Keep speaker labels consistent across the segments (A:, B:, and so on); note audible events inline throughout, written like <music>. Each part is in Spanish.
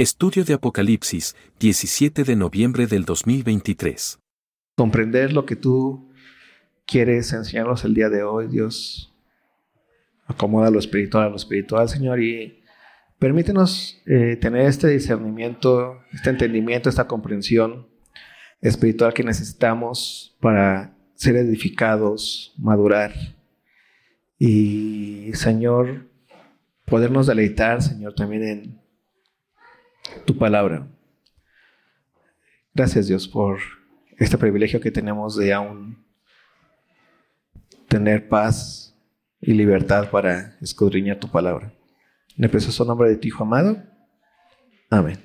A: Estudio de Apocalipsis, 17 de noviembre del 2023.
B: Comprender lo que tú quieres enseñarnos el día de hoy, Dios. Acomoda lo espiritual a lo espiritual, Señor, y permítenos eh, tener este discernimiento, este entendimiento, esta comprensión espiritual que necesitamos para ser edificados, madurar y, Señor, podernos deleitar, Señor, también en tu palabra. Gracias Dios por este privilegio que tenemos de aún tener paz y libertad para escudriñar tu palabra. En el precioso nombre de tu Hijo amado. Amén.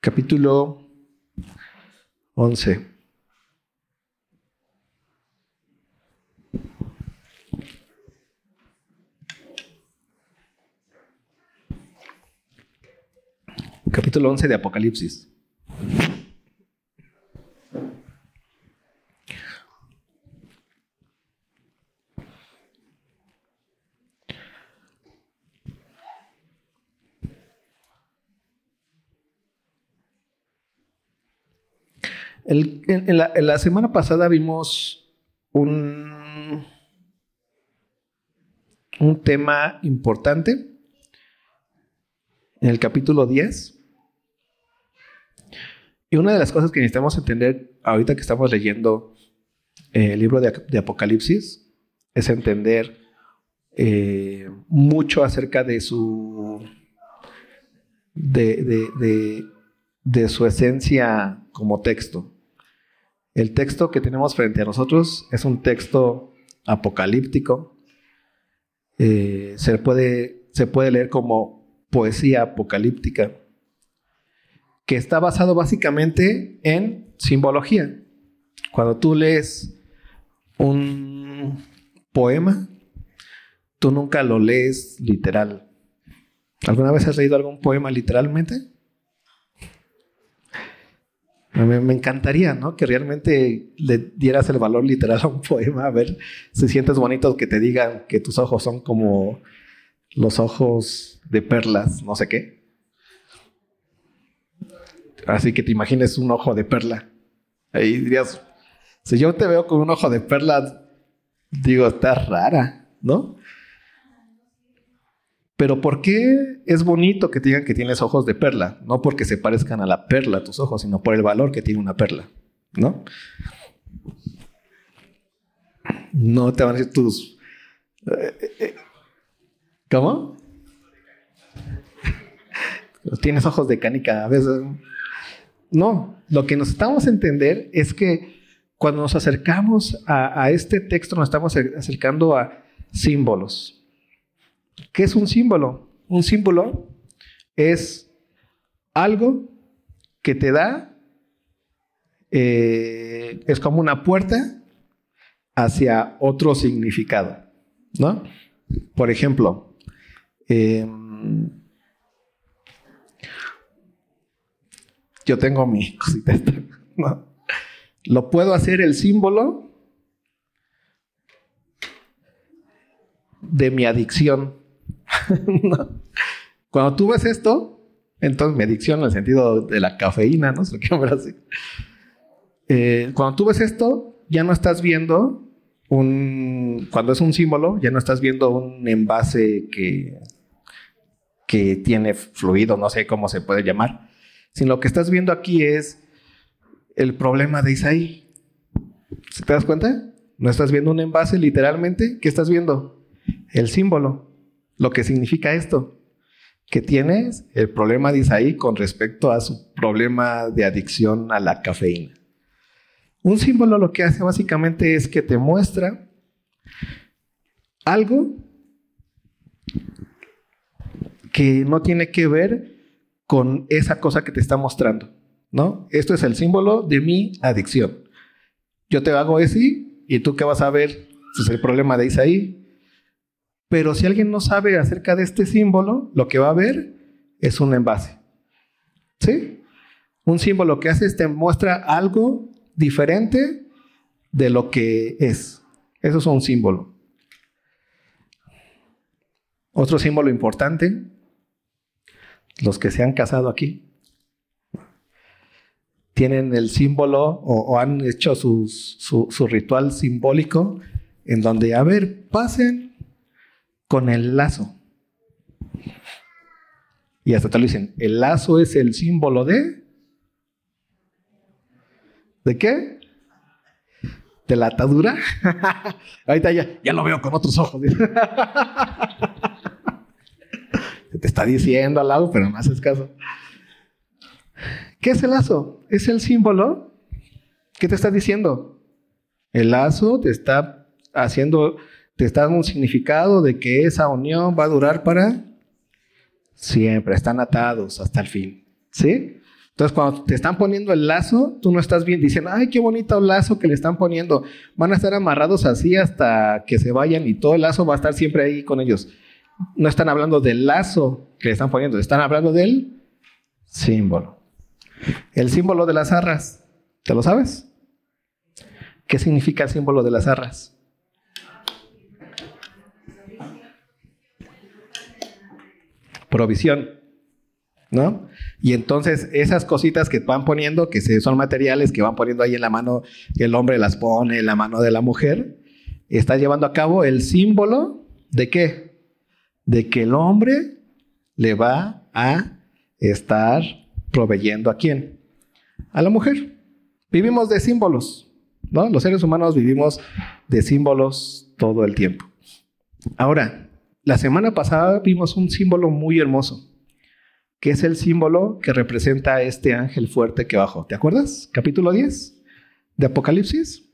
B: Capítulo 11. Capítulo 11 de Apocalipsis. en, la, en, la, semana pasada vimos un, un tema importante en el capítulo 10 y una de las cosas que necesitamos entender ahorita que estamos leyendo eh, el libro de, Apocalipsis es entender eh, mucho acerca de su de, de, su esencia como texto. El texto que tenemos frente a nosotros es un texto apocalíptico. Eh, se, puede, se puede leer como poesía apocalíptica que está basado básicamente en simbología. Cuando tú lees un poema, tú nunca lo lees literal. ¿Alguna vez has leído algún poema literalmente? Me, encantaría, ¿no? Que realmente le dieras el valor literal a un poema, a ver si sientes bonito que te digan que tus ojos son como los ojos de perlas, no sé qué. Así que te imagines un ojo de perla. Ahí dirías, si yo te veo con un ojo de perla, digo, está rara, ¿no? Pero ¿por qué es bonito que te digan que tienes ojos de perla? No porque se parezcan a la perla tus ojos, sino por el valor que tiene una perla, ¿no? No te van a decir tus... Eh, eh, ¿Cómo? <laughs> Tienes ojos de canica a veces. No, lo que nos estamos a entender es que cuando nos acercamos a, este texto, nos estamos acercando a símbolos. ¿Qué es un símbolo? Un símbolo es algo que te da, eh, es como una puerta hacia otro significado, ¿no? Por ejemplo, em, yo tengo mi cosita <laughs> Lo puedo hacer el símbolo de mi adicción. <laughs> Cuando tú ves esto, entonces mi adicción en el sentido de la cafeína, ¿no? <laughs> Se lo así. Eh, cuando tú ves esto, ya no estás viendo un, cuando es un símbolo, ya no estás viendo un envase que, que tiene fluido, no sé cómo se puede llamar sino lo que estás viendo aquí es el problema de Isaí. ¿Te das cuenta? No estás viendo un envase literalmente. ¿Qué estás viendo? El símbolo. Lo que significa esto. Que tienes el problema de Isaí con respecto a su problema de adicción a la cafeína. Un símbolo lo que hace básicamente es que te muestra algo que no tiene que ver con esa cosa que te está mostrando, ¿no? Esto es el símbolo de mi adicción. Yo te hago ese y tú qué vas a ver, ese es el problema de Isaí. Pero si alguien no sabe acerca de este símbolo, lo que va a ver es un envase. ¿Sí? Un símbolo que hace te muestra algo diferente de lo que es. Eso es un símbolo. Otro símbolo importante, los que se han casado aquí, tienen el símbolo o, han hecho su, su, ritual simbólico en donde, a ver, pasen con el lazo. Y hasta te lo dicen, el lazo es el símbolo de... ¿De qué? De la atadura. <laughs> Ahorita ya, ya lo veo con otros ojos. <laughs> te está diciendo al lado, pero no haces caso. ¿Qué es el lazo? Es el símbolo. ¿Qué te está diciendo? El lazo te está haciendo, te está dando un significado de que esa unión va a durar para siempre. Están atados hasta el fin. ¿Sí? Entonces, cuando te están poniendo el lazo, tú no estás bien. Dicen, ay, qué bonito lazo que le están poniendo. Van a estar amarrados así hasta que se vayan y todo el lazo va a estar siempre ahí con ellos. No están hablando del lazo que están poniendo, están hablando del símbolo. El símbolo de las arras, ¿te lo sabes? ¿Qué significa el símbolo de las arras? Provisión, ¿no? Y entonces esas cositas que van poniendo, que son materiales que van poniendo ahí en la mano, el hombre las pone en la mano de la mujer, está llevando a cabo el símbolo de qué? De que el hombre le va a estar proveyendo a quién? A la mujer. Vivimos de símbolos, ¿no? Los seres humanos vivimos de símbolos todo el tiempo. Ahora, la semana pasada vimos un símbolo muy hermoso, que es el símbolo que representa a este ángel fuerte que bajó. ¿Te acuerdas? Capítulo 10 de Apocalipsis.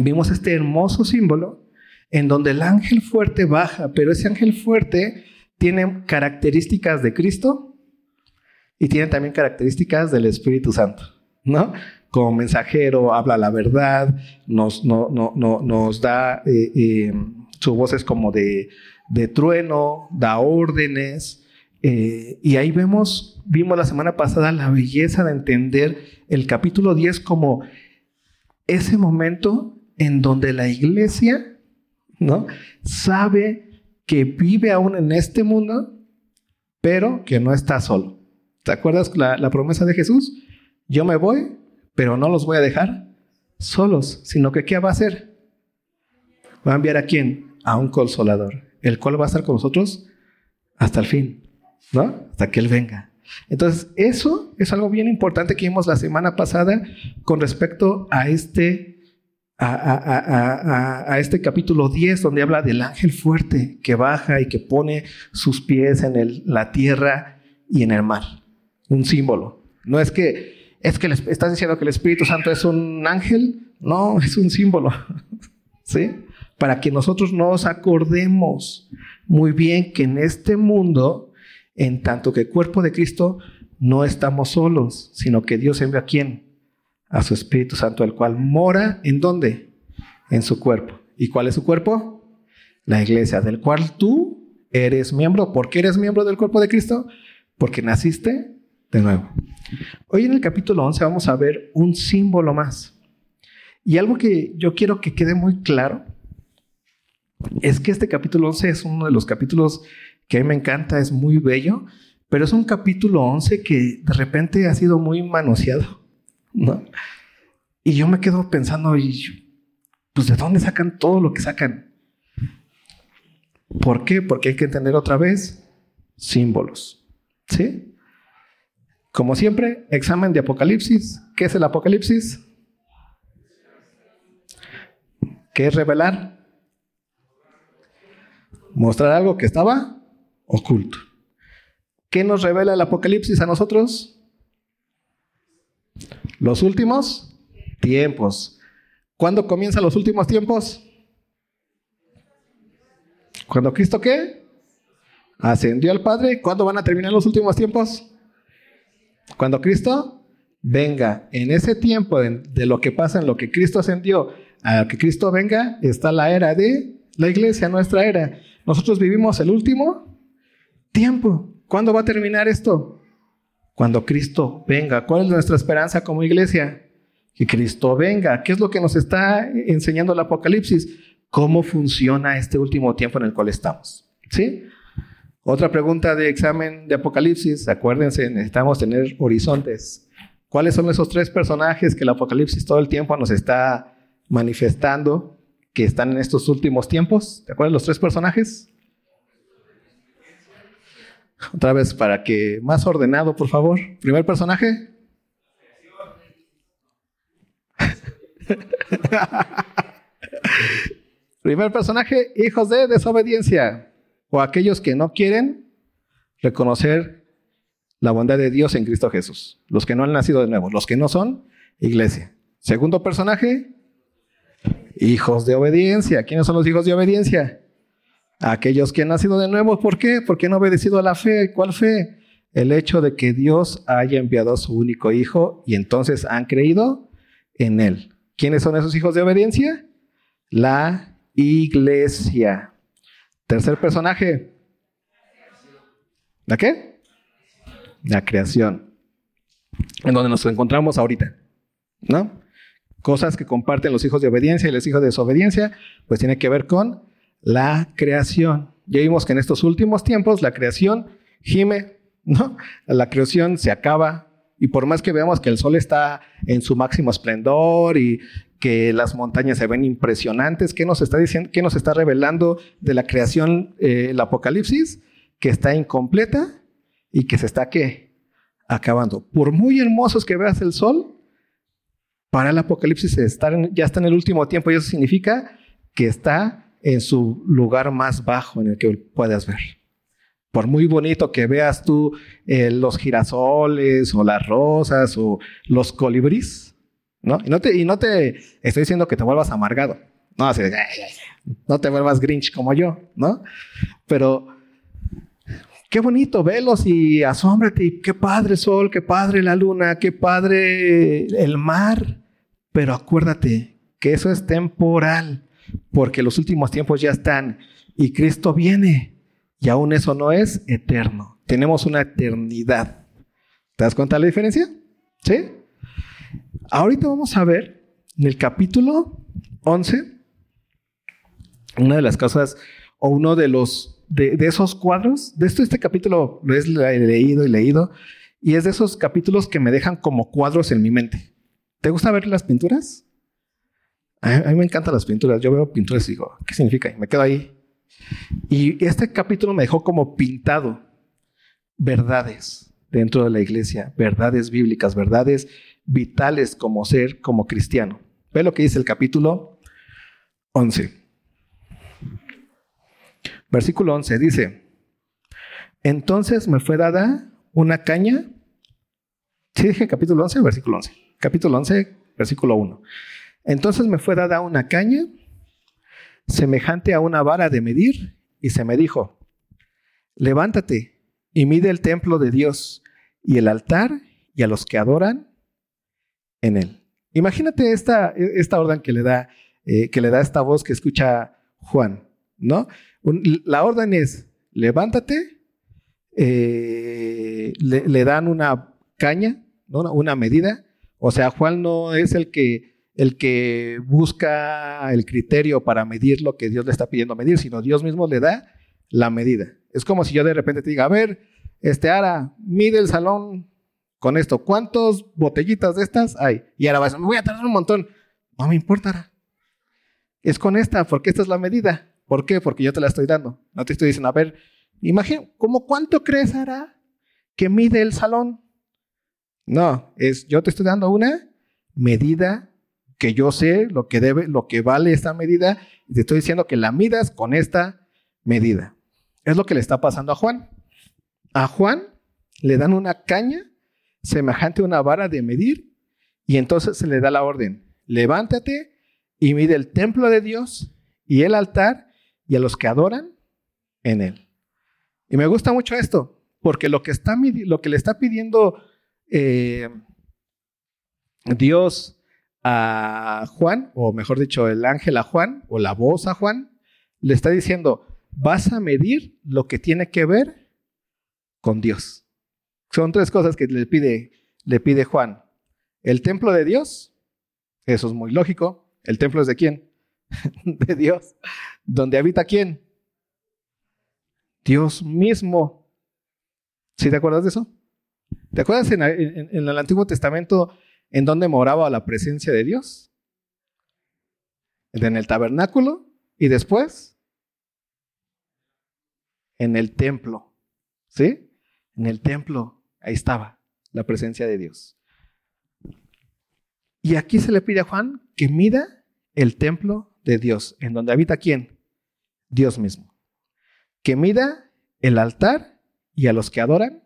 B: Vimos este hermoso símbolo en donde el ángel fuerte baja, pero ese ángel fuerte tiene características de Cristo y tiene también características del Espíritu Santo, ¿no? Como mensajero, habla la verdad, nos, no, no, nos da, eh, eh, su voz es como de, de trueno, da órdenes, eh, y ahí vemos, vimos la semana pasada la belleza de entender el capítulo 10 como ese momento en donde la iglesia, ¿no? Sabe que vive aún en este mundo, pero que no está solo. ¿Te acuerdas la, promesa de Jesús? Yo me voy, pero no los voy a dejar solos, sino que ¿qué va a hacer? Va a enviar a quién? A un consolador, el cual va a estar con nosotros hasta el fin, ¿no? Hasta que Él venga. Entonces, eso es algo bien importante que vimos la semana pasada con respecto a este, a, este capítulo 10, donde habla del ángel fuerte que baja y que pone sus pies en la tierra y en el mar un símbolo. No es que, es que estás diciendo que el Espíritu Santo es un ángel, no, es un símbolo. <laughs> ¿Sí? Para que nosotros nos acordemos muy bien que en este mundo, en tanto que cuerpo de Cristo, no estamos solos, sino que Dios envía a quién? A su Espíritu Santo, el cual mora en dónde? En su cuerpo. ¿Y cuál es su cuerpo? La iglesia, del cual tú eres miembro. ¿Por qué eres miembro del cuerpo de Cristo? Porque naciste de nuevo. Hoy en el capítulo 11 vamos a ver un símbolo más. Y algo que yo quiero que quede muy claro es que este capítulo 11 es uno de los capítulos que a mí me encanta, es muy bello, pero es un capítulo 11 que de repente ha sido muy manoseado, ¿no? Y yo me quedo pensando, pues ¿de dónde sacan todo lo que sacan? ¿Por qué? Porque hay que entender otra vez símbolos, ¿sí? Como siempre, examen de Apocalipsis. ¿Qué es el Apocalipsis? ¿Qué es revelar? Mostrar algo que estaba oculto. ¿Qué nos revela el Apocalipsis a nosotros? Los últimos tiempos. ¿Cuándo comienzan los últimos tiempos? ¿Cuándo Cristo qué? Ascendió al Padre. ¿Cuándo van a terminar los últimos tiempos? Cuando Cristo venga, en ese tiempo de, lo que pasa en lo que Cristo ascendió, a que Cristo venga, está la era de la iglesia, nuestra era. Nosotros vivimos el último tiempo. ¿Cuándo va a terminar esto? Cuando Cristo venga. ¿Cuál es nuestra esperanza como iglesia? Que Cristo venga. ¿Qué es lo que nos está enseñando el Apocalipsis? ¿Cómo funciona este último tiempo en el cual estamos? ¿Sí? Otra pregunta de examen de Apocalipsis. Acuérdense, necesitamos tener horizontes. ¿Cuáles son esos tres personajes que el Apocalipsis todo el tiempo nos está manifestando que están en estos últimos tiempos? ¿Te acuerdas los tres personajes? Otra vez, para que más ordenado, por favor. Primer personaje. <laughs> Primer personaje, hijos de desobediencia, o aquellos que no quieren reconocer la bondad de Dios en Cristo Jesús, los que no han nacido de nuevo, los que no son iglesia. Segundo personaje, hijos de obediencia. ¿Quiénes son los hijos de obediencia? Aquellos que han nacido de nuevo, ¿por qué? Porque han obedecido a la fe. ¿Cuál fe? El hecho de que Dios haya enviado a su único hijo y entonces han creído en él. ¿Quiénes son esos hijos de obediencia? La iglesia. Tercer personaje. ¿La qué? La creación. En donde nos encontramos ahorita. ¿No? Cosas que comparten los hijos de obediencia y los hijos de desobediencia, pues tiene que ver con la creación. Ya vimos que en estos últimos tiempos la creación gime, ¿no? La creación se acaba, y por más que veamos que el sol está en su máximo esplendor y que las montañas se ven impresionantes, ¿qué nos está diciendo? ¿Qué nos está revelando de la creación eh, el Apocalipsis? Que está incompleta y que se está ¿qué? acabando. Por muy hermosos que veas el sol, para el Apocalipsis ya está en el último tiempo y eso significa que está en su lugar más bajo en el que puedas ver. Por muy bonito que veas tú eh, los girasoles o las rosas o los colibríes, ¿no? Y no, te, y no te estoy diciendo que te vuelvas amargado, no, así, no te vuelvas grinch como yo, ¿no? Pero qué bonito, velos y asómbrate, qué padre sol, qué padre la luna, qué padre el mar, pero acuérdate que eso es temporal, porque los últimos tiempos ya están y Cristo viene. Y aún eso no es eterno. Tenemos una eternidad. ¿Te das cuenta de la diferencia? ¿Sí? Ahorita vamos a ver en el capítulo 11 una de las cosas o uno de los de, esos cuadros. De esto este capítulo lo he leído y leído y es de esos capítulos que me dejan como cuadros en mi mente. ¿Te gusta ver las pinturas? A mí me encantan las pinturas. Yo veo pinturas y digo, ¿qué significa? Y me quedo ahí y este capítulo me dejó como pintado verdades dentro de la iglesia, verdades bíblicas, verdades vitales como ser, como cristiano. Ve lo que dice el capítulo 11. Versículo 11 dice, entonces me fue dada una caña. ¿Sí dije capítulo 11 versículo 11? Capítulo 11, versículo 1. Entonces me fue dada una caña semejante a una vara de medir, y se me dijo, levántate y mide el templo de Dios y el altar y a los que adoran en él. Imagínate esta, esta orden que le, da, eh, que le da esta voz que escucha Juan, ¿no? la orden es, levántate, eh, le, dan una caña, una medida, o sea, Juan no es el que el que busca el criterio para medir lo que Dios le está pidiendo medir, sino Dios mismo le da la medida. Es como si yo de repente te diga, a ver, este Ara, mide el salón con esto. ¿Cuántas botellitas de estas hay? Y ahora vas, me voy a tardar un montón. No me importa, Ara. Es con esta, porque esta es la medida. ¿Por qué? Porque yo te la estoy dando. No te estoy diciendo, a ver, imagina, ¿cómo cuánto crees, Ara, que mide el salón? No, es yo te estoy dando una medida que yo sé lo que debe, lo que vale esta medida, y te estoy diciendo que la midas con esta medida. Es lo que le está pasando a Juan. A Juan le dan una caña semejante a una vara de medir, y entonces se le da la orden, levántate y mide el templo de Dios y el altar y a los que adoran en él. Y me gusta mucho esto, porque lo que, está, lo que le está pidiendo eh, Dios a Juan, o mejor dicho, el ángel a Juan, o la voz a Juan, le está diciendo, vas a medir lo que tiene que ver con Dios. Son tres cosas que le pide, le pide Juan. El templo de Dios, eso es muy lógico. ¿El templo es de quién? <laughs> de Dios. ¿Dónde habita quién? Dios mismo. ¿Sí te acuerdas de eso? ¿Te acuerdas en, el Antiguo Testamento en donde moraba la presencia de Dios? En el tabernáculo y después en el templo. ¿Sí? En el templo, ahí estaba la presencia de Dios. Y aquí se le pide a Juan que mida el templo de Dios, en donde habita quién? Dios mismo. Que mida el altar y a los que adoran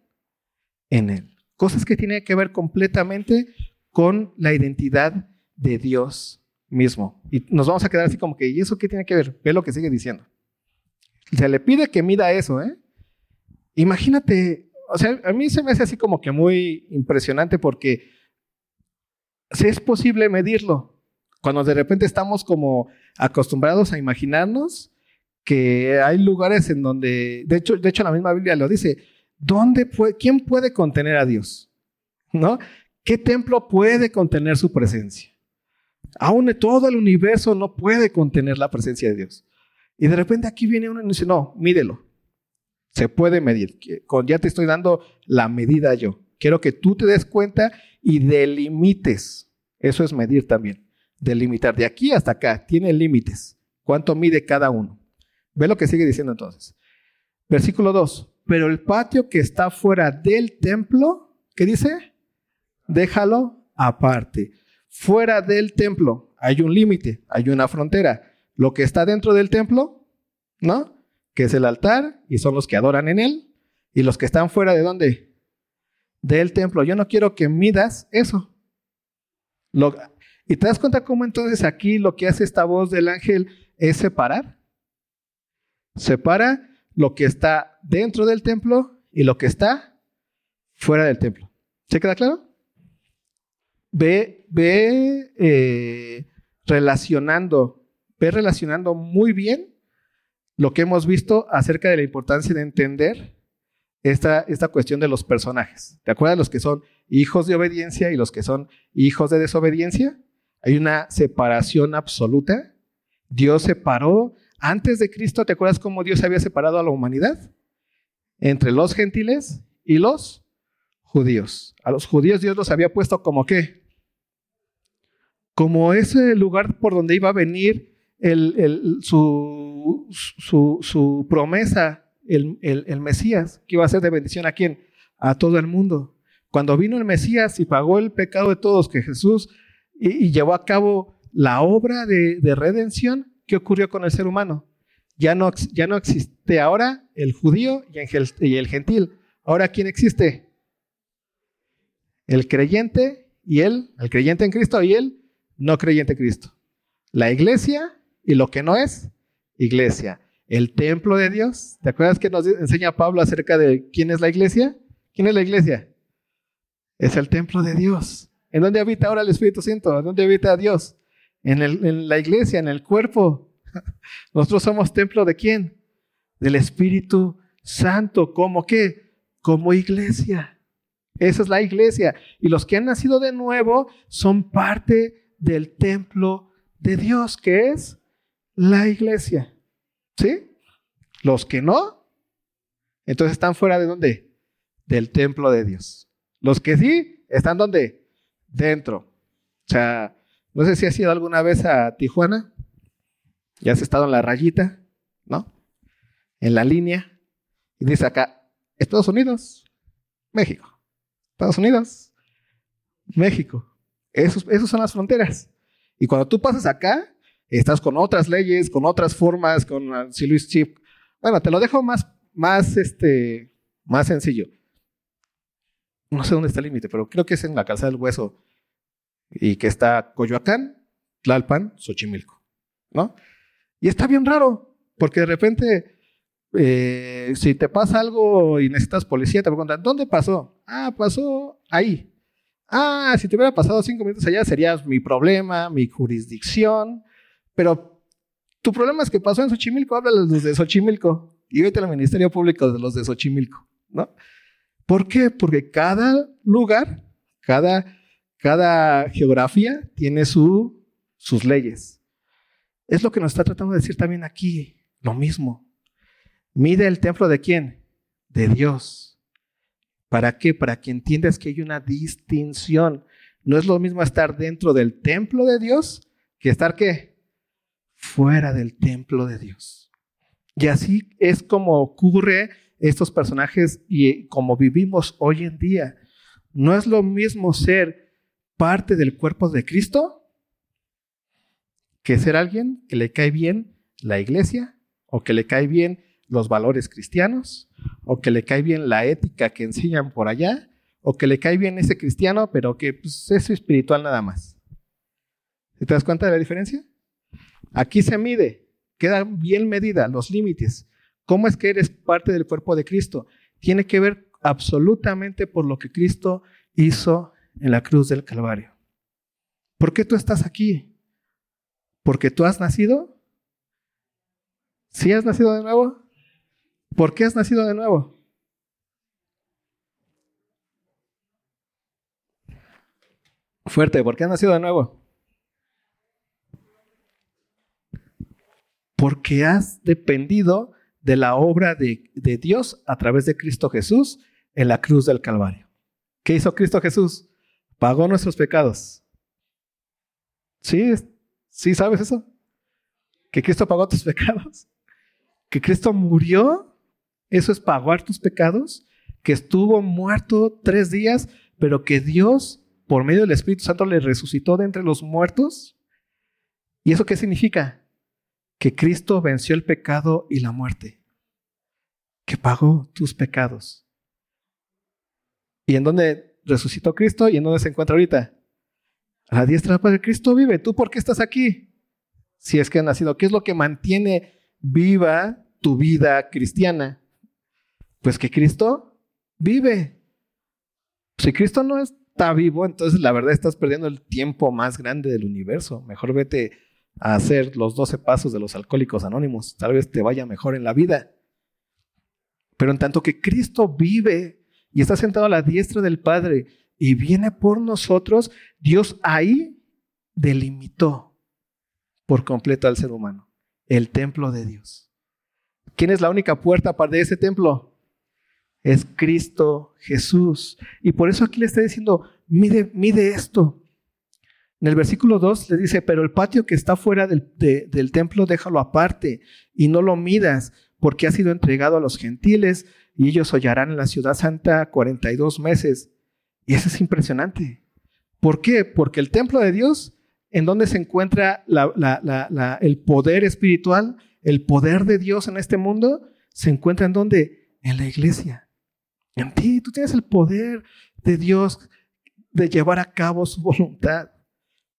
B: en él. Cosas que tienen que ver completamente con la identidad de Dios mismo. Y nos vamos a quedar así como que, ¿y eso qué tiene que ver? Ve lo que sigue diciendo. Se le pide que mida eso, ¿eh? Imagínate, o sea, a mí se me hace así como que muy impresionante porque si es posible medirlo. Cuando de repente estamos como acostumbrados a imaginarnos que hay lugares en donde, de hecho, de hecho la misma Biblia lo dice, ¿dónde puede, ¿quién puede contener a Dios? ¿No? ¿Qué templo puede contener su presencia? Aún todo el universo no puede contener la presencia de Dios. Y de repente aquí viene uno y dice, no, mídelo. Se puede medir. Ya te estoy dando la medida yo. Quiero que tú te des cuenta y delimites. Eso es medir también. Delimitar. De aquí hasta acá tiene límites. ¿Cuánto mide cada uno? Ve lo que sigue diciendo entonces. Versículo 2. Pero el patio que está fuera del templo, ¿qué dice? Déjalo aparte. Fuera del templo hay un límite, hay una frontera. Lo que está dentro del templo, ¿no? Que es el altar y son los que adoran en él. Y los que están fuera de dónde? del templo. Yo no quiero que midas eso. y te das cuenta cómo entonces aquí lo que hace esta voz del ángel es separar. Separa lo que está dentro del templo y lo que está fuera del templo. ¿Se queda claro? Ve, ve eh, relacionando, ve relacionando muy bien lo que hemos visto acerca de la importancia de entender esta, esta cuestión de los personajes. ¿Te acuerdas los que son hijos de obediencia y los que son hijos de desobediencia? Hay una separación absoluta. Dios separó, antes de Cristo, ¿te acuerdas cómo Dios había separado a la humanidad? Entre los gentiles y los judíos. A los judíos Dios los había puesto como qué? Como ese lugar por donde iba a venir su, promesa el, Mesías, que iba a ser de bendición a quién? A todo el mundo. Cuando vino el Mesías y pagó el pecado de todos, que Jesús y, llevó a cabo la obra de, redención, ¿qué ocurrió con el ser humano? Ya no, ya no existe ahora el judío y el gentil. Ahora, ¿quién existe? El creyente y él, el creyente en Cristo y él no creyente en Cristo. La iglesia y lo que no es iglesia el templo de Dios. ¿Te acuerdas que nos enseña Pablo acerca de quién es la iglesia? ¿Quién es la iglesia? Es el templo de Dios. ¿En dónde habita ahora el Espíritu Santo? ¿En dónde habita Dios? En, en la iglesia, en el cuerpo. <laughs> Nosotros somos templo de quién? Del Espíritu Santo. ¿Cómo qué? Como iglesia. Esa es la iglesia. Y los que han nacido de nuevo son parte del templo de Dios, que es la iglesia. ¿Sí? Los que no, entonces están fuera de dónde? Del templo de Dios. Los que sí, están donde? Dentro. O sea, no sé si has ido alguna vez a Tijuana. Ya has estado en la rayita, ¿no? En la línea. Y dice acá, Estados Unidos, México. Estados Unidos, México. Esos, esos son las fronteras. Y cuando tú pasas acá, estás con otras leyes, con otras formas, con si Luis Chip. Bueno, te lo dejo más, más, este, más sencillo. No sé dónde está el límite, pero creo que es en la calzada del hueso y que está Coyoacán, Tlalpan, Xochimilco, ¿no? Y está bien raro, porque de repente, eh, si te pasa algo y necesitas policía, te preguntan, ¿dónde pasó? Ah, pasó ahí. Ah, si te hubiera pasado cinco minutos allá, sería mi problema, mi jurisdicción, pero tu problema es que pasó en Xochimilco, habla de los de Xochimilco y vete al Ministerio Público de los de Xochimilco, ¿no? ¿Por qué? Porque cada lugar, cada, cada geografía tiene su, sus leyes. Es lo que nos está tratando de decir también aquí, lo mismo. Mide el templo de quién? De Dios. ¿Para qué? Para que entiendas que hay una distinción. No es lo mismo estar dentro del templo de Dios que estar qué? Fuera del templo de Dios. Y así es como ocurre estos personajes y como vivimos hoy en día. No es lo mismo ser parte del cuerpo de Cristo que ser alguien que le cae bien la iglesia o que le cae bien los valores cristianos o que le cae bien la ética que enseñan por allá o que le cae bien ese cristiano pero que pues, es espiritual nada más. ¿Te das cuenta de la diferencia? Aquí se mide, queda bien medida los límites. ¿Cómo es que eres parte del cuerpo de Cristo? Tiene que ver absolutamente por lo que Cristo hizo en la cruz del Calvario. ¿Por qué tú estás aquí? ¿Porque tú has nacido? ¿Sí has nacido de nuevo? ¿Por qué has nacido de nuevo? Fuerte, ¿por qué has nacido de nuevo? Porque has dependido de la obra de, de, Dios a través de Cristo Jesús en la cruz del Calvario. ¿Qué hizo Cristo Jesús? Pagó nuestros pecados. ¿Sí? ¿Sí sabes eso? Que Cristo pagó tus <laughs> pecados. Que Cristo murió. Eso es pagar tus pecados. Que estuvo muerto tres días, pero que Dios, por medio del Espíritu Santo, le resucitó de entre los muertos. ¿Y eso qué significa? Que Cristo venció el pecado y la muerte. Que pagó tus pecados. ¿Y en dónde resucitó Cristo y en dónde se encuentra ahorita? A la diestra de Cristo vive. ¿Tú por qué estás aquí? Si es que has nacido. ¿Qué es lo que mantiene viva tu vida cristiana? Pues que Cristo vive. Si Cristo no está vivo, entonces la verdad estás perdiendo el tiempo más grande del universo. Mejor vete a hacer los 12 pasos de los alcohólicos anónimos. Tal vez te vaya mejor en la vida. Pero en tanto que Cristo vive, y está sentado a la diestra del Padre y viene por nosotros, Dios ahí delimitó por completo al ser humano, el templo de Dios. ¿Quién es la única puerta para ese templo? Es Cristo Jesús. Y por eso aquí le está diciendo, mide, mide esto. En el versículo 2 le dice, pero el patio que está fuera del, del templo déjalo aparte y no lo midas, porque ha sido entregado a los gentiles y ellos hollarán en la ciudad santa 42 meses. Y eso es impresionante. ¿Por qué? Porque el templo de Dios, en donde se encuentra el poder espiritual, el poder de Dios en este mundo, se encuentra en donde? En la iglesia. En ti, tú tienes el poder de Dios de llevar a cabo su voluntad.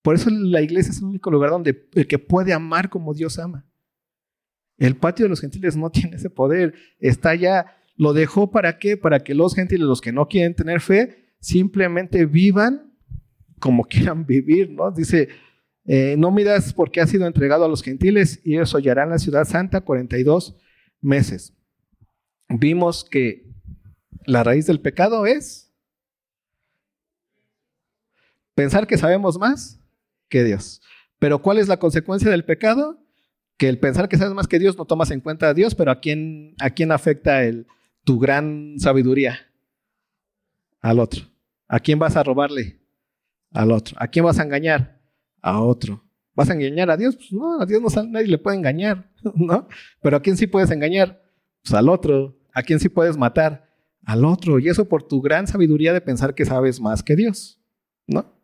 B: Por eso la iglesia es el único lugar donde el que puede amar como Dios ama. El patio de los gentiles no <laughs> tiene ese poder. Está ya lo dejó para qué? Para que los gentiles, los que no quieren tener fe, simplemente vivan como <laughs> quieran vivir, ¿no? Dice, eh, no miras porque ha sido entregado a los gentiles y ellos hollarán la ciudad santa 42 meses. Vimos que la raíz del pecado es pensar que sabemos más que Dios. Pero ¿cuál es la consecuencia del pecado? Que el pensar que sabes más que Dios no tomas en cuenta a Dios, pero ¿a quién, a quién afecta tu gran sabiduría al otro. ¿A quién vas a robarle? Al otro. ¿A quién vas a engañar? A otro. ¿Vas a engañar a Dios? Pues no, a Dios no nadie le puede engañar, <laughs> ¿no? Pero ¿a quién sí puedes engañar? Pues al otro. ¿A quién sí puedes matar? Al otro. Y eso por tu gran sabiduría de pensar que sabes más que Dios, ¿no?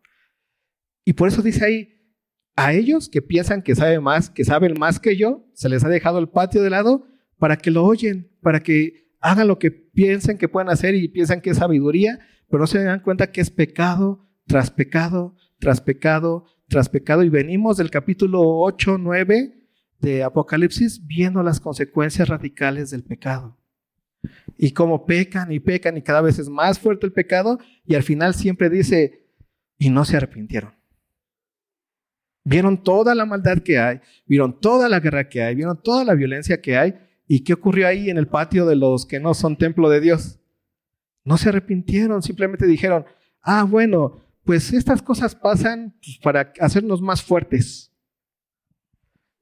B: Y por eso dice ahí, a ellos que piensan que saben más, que saben más que yo, se les ha dejado el patio de lado para que lo oyen, para que hagan lo que piensen que pueden hacer y piensan que es sabiduría, pero no se dan cuenta que es pecado tras pecado, tras pecado, tras pecado. Y venimos del capítulo 8, 9 de Apocalipsis viendo las consecuencias radicales del pecado. Y cómo pecan y pecan y cada vez es más fuerte el pecado y al final siempre dice, y no se arrepintieron. Vieron toda la maldad que hay, vieron toda la guerra que hay, vieron toda la violencia que hay ¿Y qué ocurrió ahí en el patio de los que no son templo de Dios? No se arrepintieron, simplemente dijeron, ah, bueno, pues estas cosas pasan pues, para hacernos más fuertes.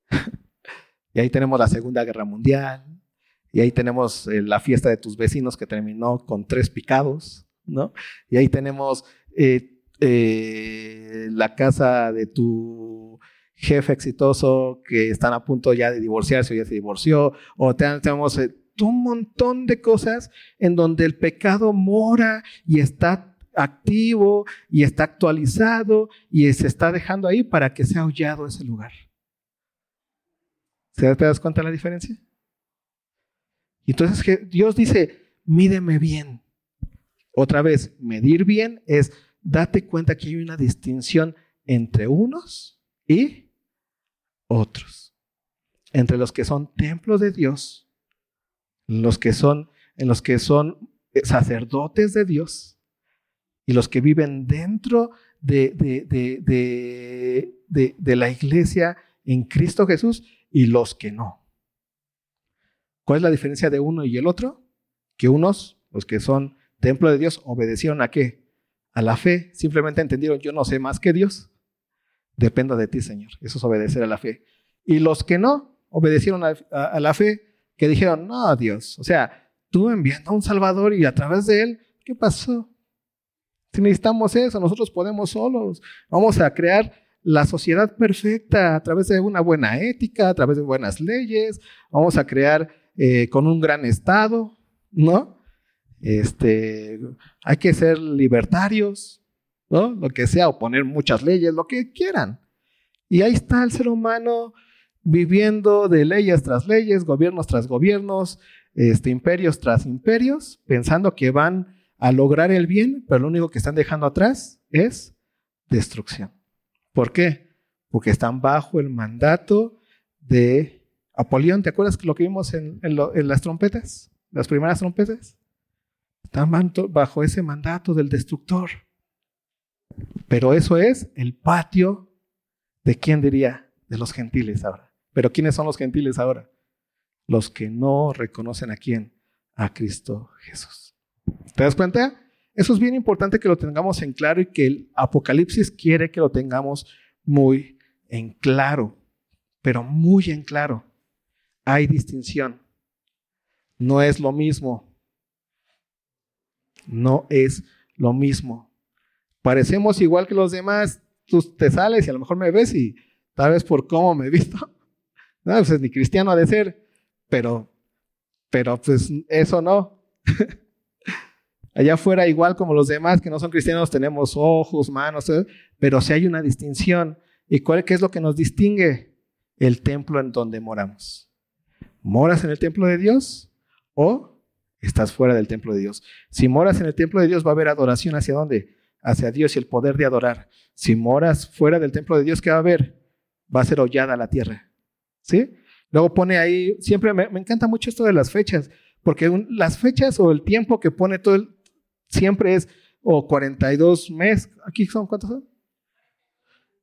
B: <laughs> y ahí tenemos la Segunda Guerra Mundial, Y ahí tenemos eh, la fiesta de tus vecinos que terminó con tres picados, ¿no? Y ahí tenemos eh, eh, la casa de tu jefe exitoso que están a punto ya de divorciarse o ya se divorció, o tenemos un montón de cosas en donde el pecado mora y está activo y está actualizado y se está dejando ahí para que sea hollado ese lugar. ¿Te das cuenta la diferencia? Entonces Dios dice, mídeme bien. Otra vez, medir bien es date cuenta que hay una distinción entre unos y otros. Entre los que son templos de Dios, los que son, en los que son sacerdotes de Dios y los que viven dentro de, de, de la iglesia en Cristo Jesús y los que no. ¿Cuál es la diferencia de uno y el otro? Que unos, los que son templo de Dios, obedecieron a qué? A la fe. Simplemente entendieron, yo no sé más que Dios. Dependo de ti, Señor. Eso es obedecer a la fe. Y los que no obedecieron a, la fe, que dijeron, no, Dios. O sea, tú enviando a un Salvador y a través de él, ¿qué pasó? Si necesitamos eso, nosotros podemos solos. Vamos a crear la sociedad perfecta a través de una buena ética, a través de buenas leyes. Vamos a crear eh, con un gran Estado, ¿no? Este, hay que ser libertarios, ¿no? Lo que sea, o poner muchas leyes, lo que quieran. Y ahí está el ser humano viviendo de leyes tras leyes, gobiernos tras gobiernos, este, imperios tras imperios, pensando que van a lograr el bien, pero lo único que están dejando atrás es destrucción. ¿Por qué? Porque están bajo el mandato de Apolión. ¿Te acuerdas lo que vimos en, las trompetas? Las primeras trompetas. Están bajo ese mandato del destructor. Pero eso es el patio de quién diría, de los gentiles ahora. Pero ¿quiénes son los gentiles ahora? Los que no reconocen a quién, a Cristo Jesús. ¿Te das cuenta? Eso es bien importante que lo tengamos en claro y que el Apocalipsis quiere que lo tengamos muy en claro, pero muy en claro. Hay distinción. No es lo mismo. No es lo mismo. Parecemos igual que los demás. Tú te sales y a lo mejor me ves y tal vez por cómo me he visto. <laughs> No, pues ni cristiano ha de ser, pero, pero pues eso no. <laughs> Allá afuera, igual como los demás que no son cristianos, tenemos ojos, manos, pero si hay una distinción. ¿Y cuál qué es lo que nos distingue? El templo en donde moramos. ¿Moras en el templo de Dios o estás fuera del templo de Dios? Si moras en el templo de Dios, va a haber adoración hacia dónde? Hacia Dios y el poder de adorar. Si moras fuera del templo de Dios, ¿qué va a haber? Va a ser hollada la tierra. ¿Sí? Luego pone ahí, siempre me, encanta mucho esto de las fechas, porque las fechas o el tiempo que pone todo el, siempre es o 42 meses, aquí son cuántos son?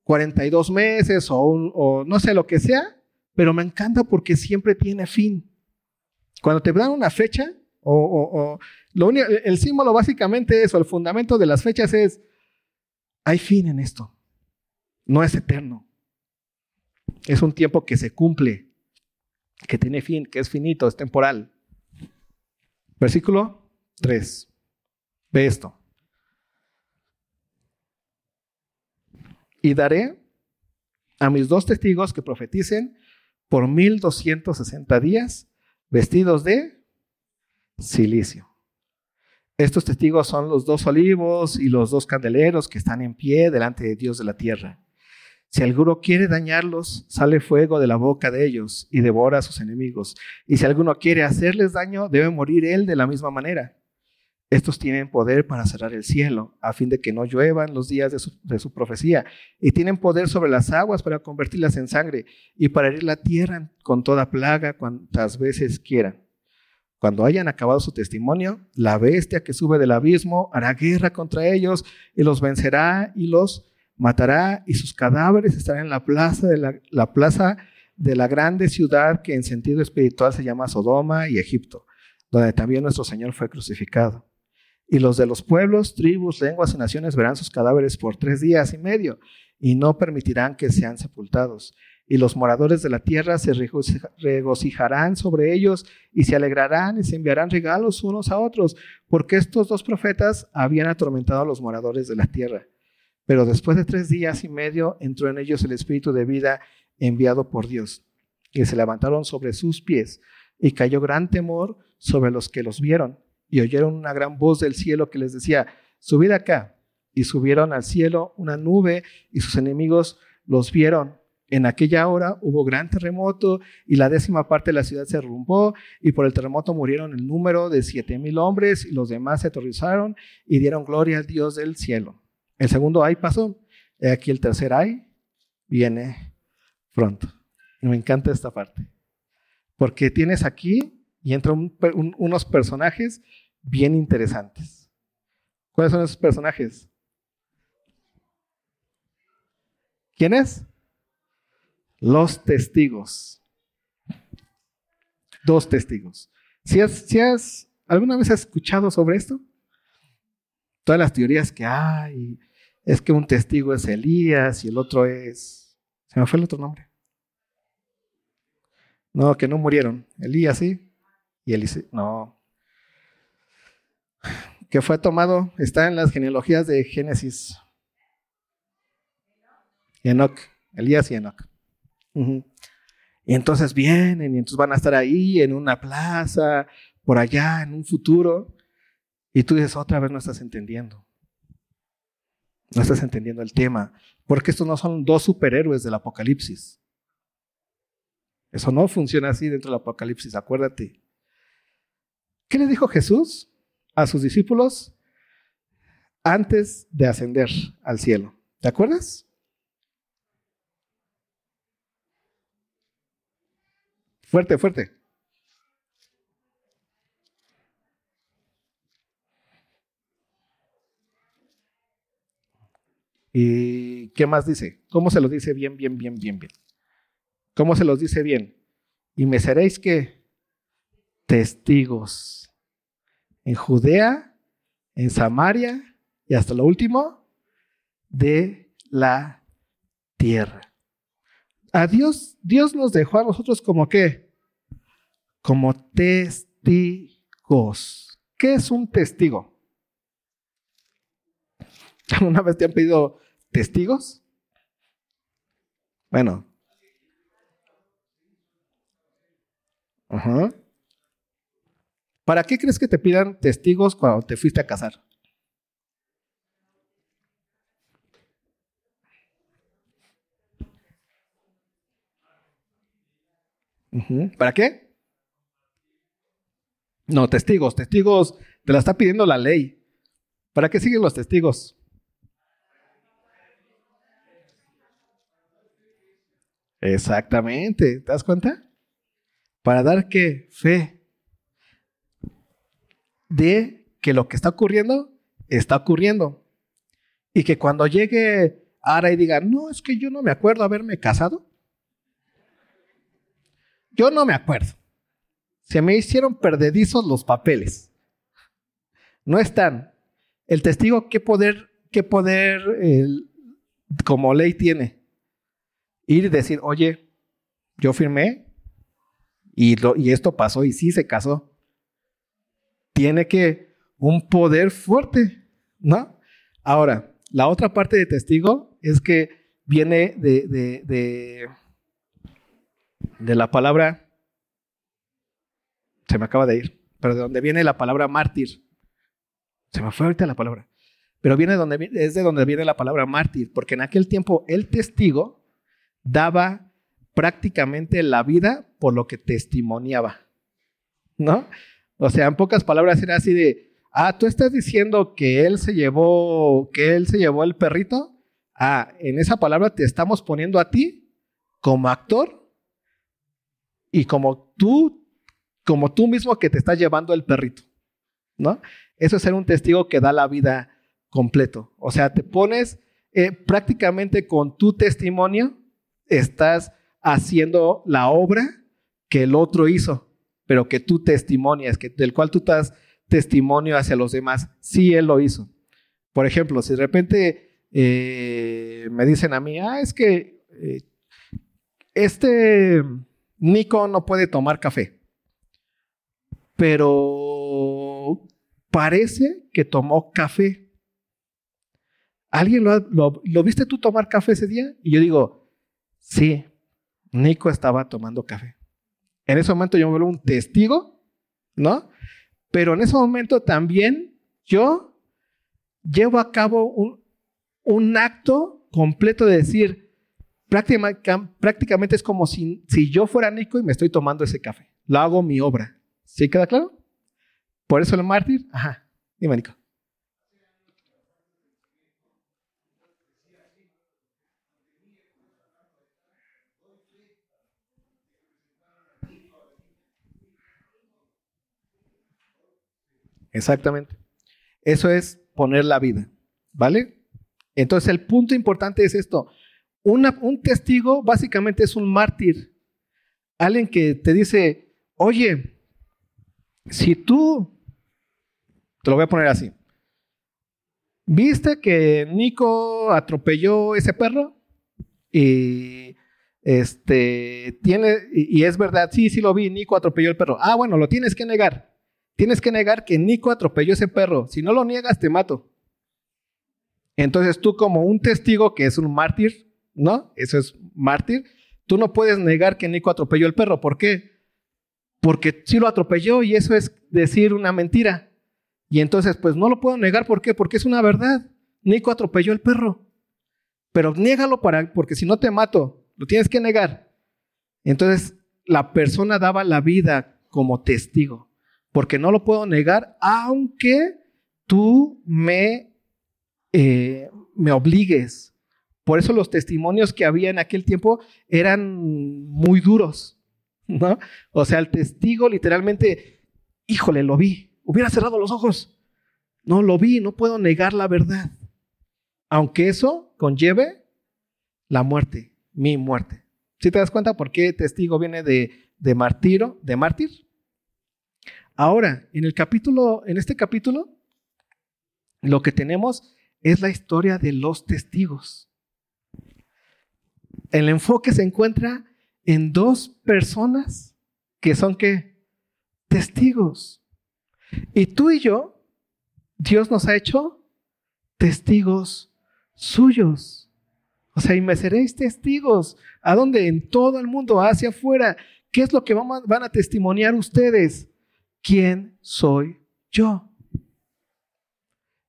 B: 42 meses o, o no sé lo que sea, pero me encanta porque siempre tiene fin. Cuando te dan una fecha, o, el símbolo básicamente es, o el fundamento de las fechas es, hay fin en esto. No es eterno. Es un tiempo que se cumple, que tiene fin, que es finito, es temporal. Versículo 3. Ve esto. Y daré a mis dos testigos que profeticen por 1260 días vestidos de silicio. Estos testigos son los dos olivos y los dos candeleros que están en pie delante de Dios de la tierra. Si alguno quiere dañarlos, sale fuego de la boca de ellos y devora a sus enemigos. Y si alguno quiere hacerles daño, debe morir él de la misma manera. Estos tienen poder para cerrar el cielo, a fin de que no lluevan los días de su, profecía, y tienen poder sobre las aguas para convertirlas en sangre, y para herir la tierra con toda plaga cuantas veces quieran. Cuando hayan acabado su testimonio, la bestia que sube del abismo hará guerra contra ellos, y los vencerá y los matará, y sus cadáveres estarán en la plaza de la, la plaza de la grande ciudad que en sentido espiritual se llama Sodoma y Egipto, donde también nuestro Señor fue crucificado. Y los de los pueblos, tribus, lenguas y naciones verán sus cadáveres por tres días y medio y no permitirán que sean sepultados. y los moradores de la tierra se regocijarán sobre ellos y se alegrarán y se enviarán regalos unos a otros, porque estos dos profetas habían atormentado a los moradores de la tierra. Pero después de tres días y medio entró en ellos el espíritu de vida enviado por Dios, y se levantaron sobre sus pies, y cayó gran temor sobre los que los vieron, y oyeron una gran voz del cielo que les decía, subid acá. Y subieron al cielo una nube, y sus enemigos los vieron en aquella hora hubo gran terremoto y la décima parte de la ciudad se derrumbó y por el terremoto murieron el número de siete mil hombres y los demás se aterrorizaron y dieron gloria al Dios del cielo. El segundo ay pasó. aquí el tercer ay viene pronto. me encanta esta parte. Porque tienes aquí y entran unos personajes bien interesantes. ¿Cuáles son esos personajes? ¿Quiénes? los testigos. Dos testigos. Si has, si has, ¿Alguna vez has escuchado sobre esto? Todas las teorías que hay, es que un testigo es Elías y el otro es... ¿Se me fue el otro nombre? No, que no murieron. Elías sí y Elías no. Que fue tomado, está en las genealogías de Génesis. Enoch, Elías y Enoch. Y entonces vienen y entonces van a estar ahí en una plaza, por allá, en un futuro. Y tú dices, otra vez no estás entendiendo. No estás entendiendo el tema. Porque estos no son dos superhéroes del Apocalipsis. Eso no funciona así dentro del Apocalipsis, acuérdate. ¿Qué le dijo Jesús a sus discípulos antes de ascender al cielo? ¿Te acuerdas? Fuerte, fuerte. ¿Y qué más dice? ¿Cómo se los dice bien, bien, bien, bien, bien? ¿Cómo se los dice bien? Y me seréis que testigos en Judea, en Samaria y hasta lo último de la tierra. A Dios, Dios nos dejó a nosotros como qué? Como testigos. ¿Qué es un testigo? <laughs> ¿Alguna vez te han pedido testigos? Bueno. ¿Para qué crees que te pidan testigos cuando te fuiste a casar? ¿Para qué? No, testigos, testigos, te la está pidiendo la ley. ¿Para qué siguen los testigos? Exactamente, ¿te das cuenta? Para dar qué fe de que lo que está ocurriendo está ocurriendo. Y que cuando llegue Ara y diga, no, es que yo no me acuerdo haberme casado, yo no me acuerdo. Se me hicieron perdedizos los papeles. No están. El testigo, ¿qué poder, qué poder como ley tiene? Ir y decir, oye, yo firmé y, y esto pasó y sí se casó. Tiene que un poder fuerte, ¿no? Ahora, la otra parte de testigo es que viene de de la palabra, se me acaba de ir, pero de donde viene la palabra mártir. Se me fue ahorita la palabra. Pero viene donde, es de donde viene la palabra mártir, porque en aquel tiempo el testigo daba prácticamente la vida por lo que testimoniaba. ¿No? O sea, en pocas palabras era así de, ah, tú estás diciendo que él se llevó, que él se llevó el perrito. Ah, en esa palabra te estamos poniendo a ti como actor y como tú, como tú mismo que te estás llevando el perrito, ¿no? Eso es ser un testigo que da la vida completo. O sea, te pones eh, prácticamente con tu testimonio, estás haciendo la obra que el otro hizo, pero que tú testimonias, que, del cual tú das testimonio hacia los demás. Sí, él lo hizo. Por ejemplo, si de repente eh, me dicen a mí, ah, es que eh, este Nico no puede tomar café, pero parece que tomó café. ¿Alguien lo, lo, viste tú tomar café ese día? Y yo digo, sí, Nico estaba tomando café. En ese momento yo me vuelvo un testigo, ¿no? Pero en ese momento también yo llevo a cabo un, acto completo de decir, prácticamente es como si, si yo fuera Nico y me estoy tomando ese café. Lo hago mi obra. ¿Sí queda claro? Por eso el mártir. Ajá. Dime, Nico. Exactamente. Eso es poner la vida, ¿vale? Entonces el punto importante es esto. un testigo básicamente es un mártir. Alguien que te dice, oye, si tú, te lo voy a poner así, ¿viste que Nico atropelló ese perro? Y este, tiene, y es verdad, sí, sí lo vi, Nico atropelló el perro. Ah, bueno, lo tienes que negar. Tienes que negar que Nico atropelló ese perro. Si no lo niegas, te mato. Entonces tú como un testigo que es un mártir, ¿no? Eso es mártir. Tú no puedes negar que Nico atropelló el perro. ¿Por qué? Porque sí lo atropelló y eso es decir una mentira. Y entonces, pues no lo puedo negar. ¿Por qué? Porque es una verdad. Nico atropelló el perro. Pero niégalo para, porque si no te mato, lo tienes que negar. Entonces, la persona daba la vida como testigo porque no lo puedo negar, aunque tú me, eh, me obligues. Por eso los testimonios que había en aquel tiempo eran muy duros, <laughs> ¿no? O sea, el testigo literalmente, híjole, lo vi, hubiera cerrado los ojos. No, lo vi, no puedo negar la verdad. Aunque eso conlleve la muerte, mi muerte. ¿Sí te das cuenta por qué testigo viene de, de martiro, de mártir? Ahora, en el capítulo, en este capítulo, lo que tenemos es la historia de los testigos. El enfoque se encuentra en dos personas que son qué? Testigos. Y tú y yo, Dios nos ha hecho testigos suyos. O sea, y me seréis testigos. ¿A dónde? En todo el mundo, hacia afuera. ¿Qué es lo que van a testimoniar ustedes? ¿Quién soy yo?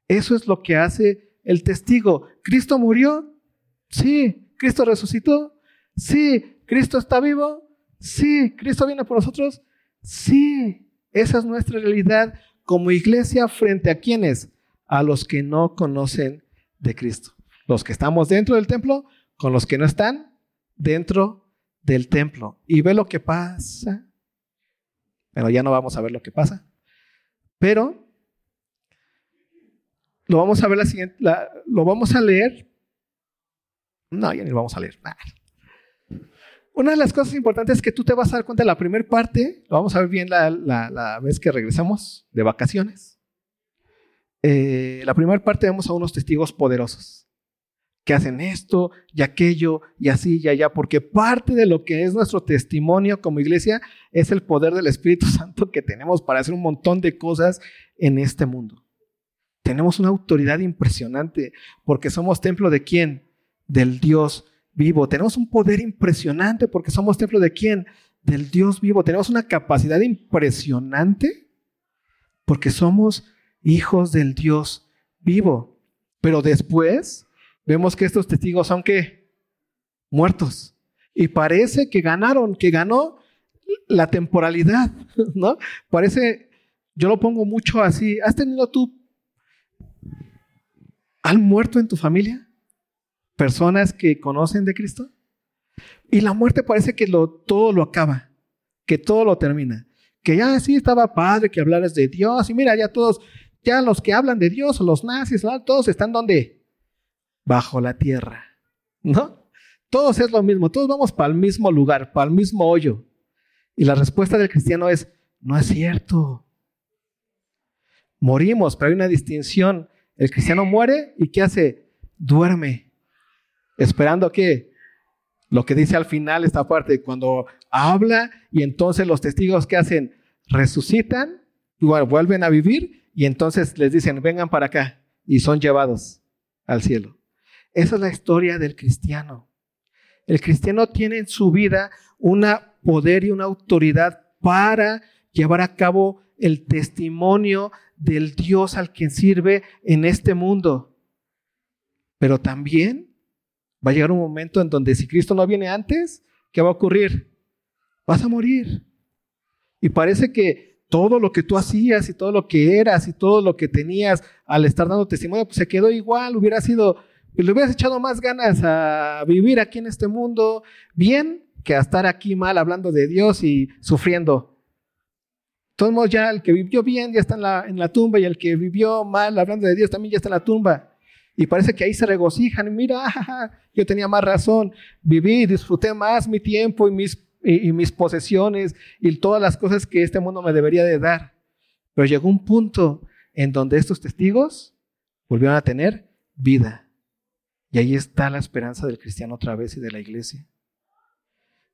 B: Eso es lo que hace el testigo. ¿Cristo murió? Sí. ¿Cristo resucitó? Sí. ¿Cristo está vivo? Sí. ¿Cristo viene por nosotros? Sí. Esa es nuestra realidad como iglesia frente a quienes? A los que no conocen de Cristo. Los que estamos dentro del templo con los que no están dentro del templo. Y ve lo que pasa. Bueno, ya no vamos a ver lo que pasa. Pero lo vamos a ver la siguiente, lo vamos a leer. No, ya ni lo vamos a leer. Una de las cosas importantes es que tú te vas a dar cuenta de la primera parte, lo vamos a ver bien la, vez que regresamos de vacaciones. Eh, la primera parte vemos a unos testigos poderosos que hacen esto y aquello y así y allá, porque parte de lo que es nuestro testimonio como iglesia es el poder del Espíritu <laughs> Santo que tenemos para hacer un montón de cosas en este mundo. Tenemos una autoridad impresionante porque somos templo de quién? Del Dios vivo. Tenemos un poder impresionante porque somos templo de quién? Del Dios vivo. Tenemos una capacidad impresionante porque somos hijos del Dios vivo. Pero después vemos que estos testigos son que muertos. Y parece que ganaron, que ganó la temporalidad, <laughs> ¿no? Parece, yo lo pongo mucho así. ¿Has tenido tú, han muerto en tu familia? Personas que conocen de Cristo. Y la muerte parece que lo, todo lo acaba, que todo lo termina. Que ya sí estaba padre que hablaras de Dios. Y mira, ya todos, ya los que hablan de Dios, los nazis, todos están donde? Bajo la tierra. ¿No? Todos es lo mismo, todos vamos para el mismo lugar, para el mismo hoyo. Y la respuesta del cristiano es, no es cierto. Morimos, pero hay una distinción. El cristiano muere y ¿qué hace? Duerme, esperando que Lo que dice al final esta parte, cuando habla y entonces los testigos que hacen resucitan, vuelven a vivir y entonces les dicen, vengan para acá y son llevados al cielo. Esa es la historia del cristiano. El cristiano tiene en su vida un poder y una autoridad para llevar a cabo el testimonio del Dios al que sirve en este mundo. Pero también va a llegar un momento en donde si Cristo no viene antes, ¿qué va a ocurrir? Vas a morir. Y parece que todo lo que tú hacías y todo lo que eras y todo lo que tenías al estar dando testimonio, pues se quedó igual, hubiera sido, pues le hubieras echado más ganas a vivir aquí en este mundo bien que a estar aquí mal hablando de Dios y sufriendo. Todos modos, ya el que vivió bien ya está en la, en la tumba y el que vivió mal hablando de Dios también ya está en la tumba. Y parece que ahí se regocijan. Mira, <laughs> yo tenía más razón. Viví y disfruté más mi tiempo y mis, y, mis posesiones y todas las cosas que este mundo me debería de dar. Pero llegó un punto en donde estos testigos volvieron a tener vida. Y ahí está la esperanza del cristiano otra vez y de la iglesia.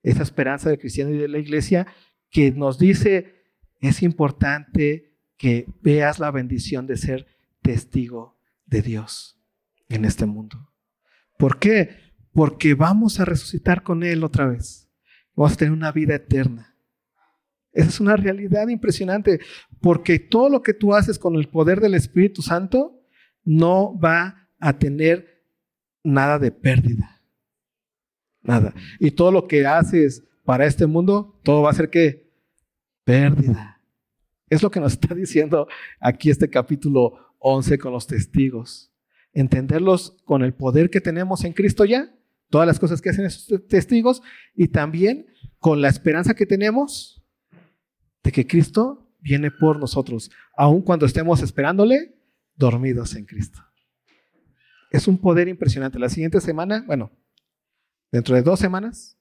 B: Esa esperanza del cristiano y de la iglesia que nos dice, es importante que veas la bendición de ser testigo de Dios en este mundo. ¿Por qué? Porque vamos a resucitar con Él otra vez. Vamos a tener una vida eterna. Esa es una realidad impresionante, porque todo lo que tú haces con el poder del Espíritu Santo no va a tener nada de pérdida. Nada. Y todo lo que haces para este mundo, todo va a ser que pérdida. Es lo que nos está diciendo aquí este capítulo 11 con los testigos entenderlos con el poder que tenemos en Cristo ya, todas las cosas que hacen esos testigos, y también con la esperanza que tenemos de que Cristo viene por nosotros, aun cuando estemos esperándole dormidos en Cristo. Es un poder impresionante. La siguiente semana, bueno, dentro de dos semanas,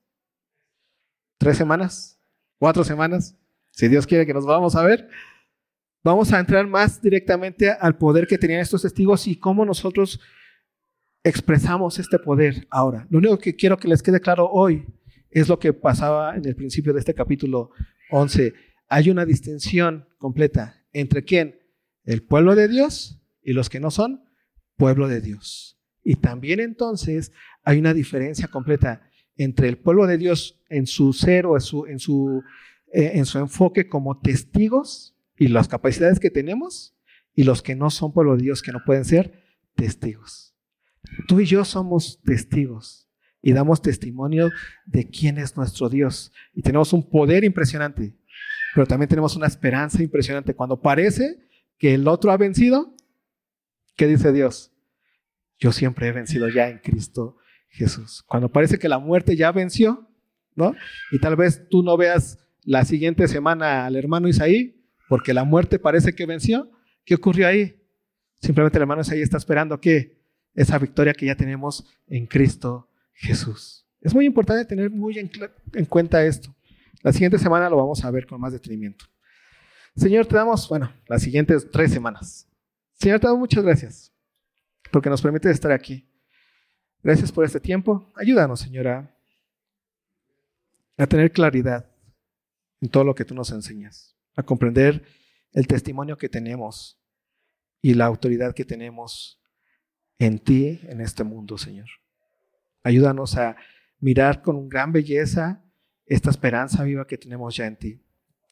B: tres semanas, cuatro semanas, si Dios quiere que nos vamos a ver, Vamos a entrar más directamente al poder que tenían estos testigos y cómo nosotros expresamos este poder ahora. Lo único que quiero que les quede claro hoy es lo que pasaba en el principio de este capítulo 11. Hay una distinción completa entre quién? El pueblo de Dios y los que no son pueblo de Dios. Y también entonces hay una diferencia completa entre el pueblo de Dios en su ser o en su, en su, eh, en su enfoque como testigos y las capacidades que tenemos y los que no son pueblo de Dios, que no pueden ser testigos. Tú y yo somos testigos y damos testimonio de quién es nuestro Dios. Y tenemos un poder impresionante, pero también tenemos una esperanza impresionante. Cuando parece que el otro ha vencido, ¿qué dice Dios? Yo siempre he vencido ya en Cristo Jesús. Cuando parece que la muerte ya venció, ¿no? Y tal vez tú no veas la siguiente semana al hermano Isaí, porque la muerte parece que venció. ¿Qué ocurrió ahí? Simplemente el hermano ahí está esperando que esa victoria que ya tenemos en Cristo Jesús. Es muy importante tener muy en, en cuenta esto. La siguiente semana lo vamos a ver con más detenimiento. Señor, te damos, bueno, las siguientes tres semanas. Señor, te muchas gracias porque nos permite estar aquí. Gracias por este tiempo. Ayúdanos, Señora, a tener claridad en todo lo que tú nos enseñas a comprender el testimonio que tenemos y la autoridad que tenemos en ti, en este mundo, Señor. Ayúdanos a mirar con gran belleza esta esperanza viva que tenemos ya en ti,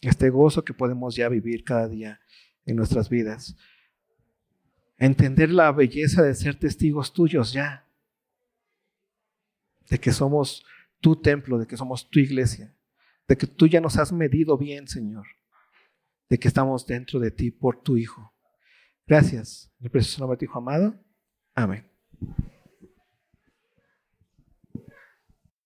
B: este gozo que podemos ya vivir cada día en nuestras vidas. Entender la belleza de ser testigos tuyos ya, de que somos tu templo, de que somos tu iglesia, de que tú ya nos has medido bien, Señor de que estamos dentro de ti por tu Hijo. Gracias. En el precioso nombre de tu Hijo amado. Amén.